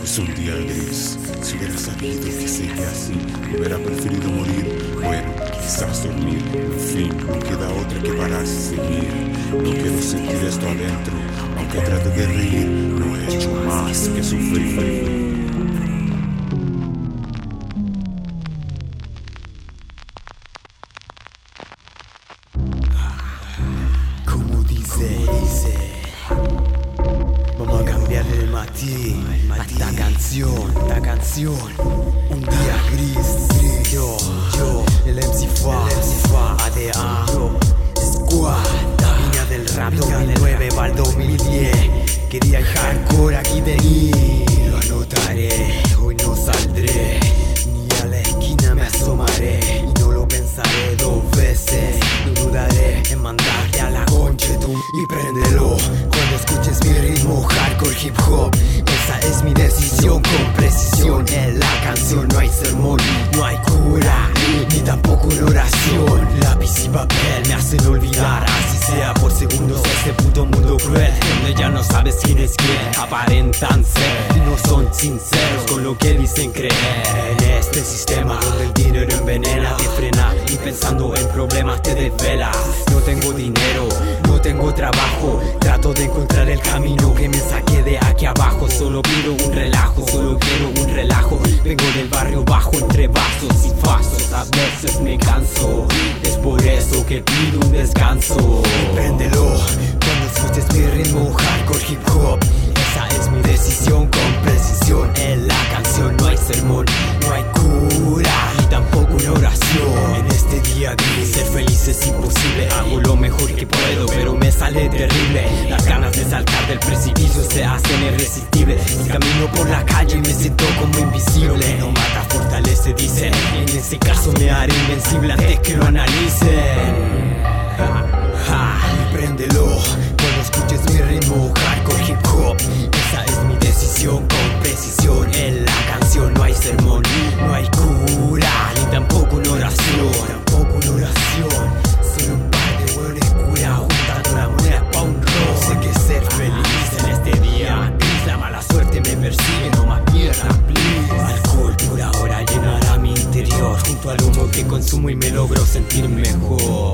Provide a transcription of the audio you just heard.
Es un día gris. Si hubiera sabido que sería así, hubiera preferido morir. Bueno, quizás dormir. En fin, no queda otra que pararse y seguir. No quiero sentir esto adentro. Aunque trate de reír, no he hecho más que sufrir. Como dice, dice. Matiz a esta canción, esta canción. Un día gris, gris. Yo, yo, el MC Fa, el MC Fa, ADA, yo, Squad, la línea del rap 2009 para el 2010. Quería hardcore aquí venir, esa es mi decisión con precisión. En la canción no hay sermón, no hay cura, ni tampoco una oración. Lápiz y papel me hacen olvidar, así sea por segundos, este puto mundo cruel. Donde ya no sabes quién es quién, aparentan ser no son sinceros con lo que dicen creer. En este sistema donde el dinero envenena, te frena y pensando en problemas te desvelas. No tengo dinero, no tengo trabajo, trato de encontrar el camino que me saque de aquí abajo. Solo pido un relajo, solo quiero un relajo. Vengo del barrio bajo entre vasos y pasos, a veces me canso. Es por eso que pido un descanso. Préndelo cuando escuches mi ritmo hardcore hip hop. Esa es mi decisión con precisión. En la canción no hay sermón, no hay cura y tampoco una oración. Este día gris ser feliz es imposible. Hago lo mejor que puedo, pero me sale terrible. Las ganas de saltar del precipicio se hacen irresistibles. Si camino por la calle me siento como invisible. No mata, fortalece, dice. En ese caso me haré invencible antes que lo analicen. Junto al humo que consumo y me logro sentir mejor.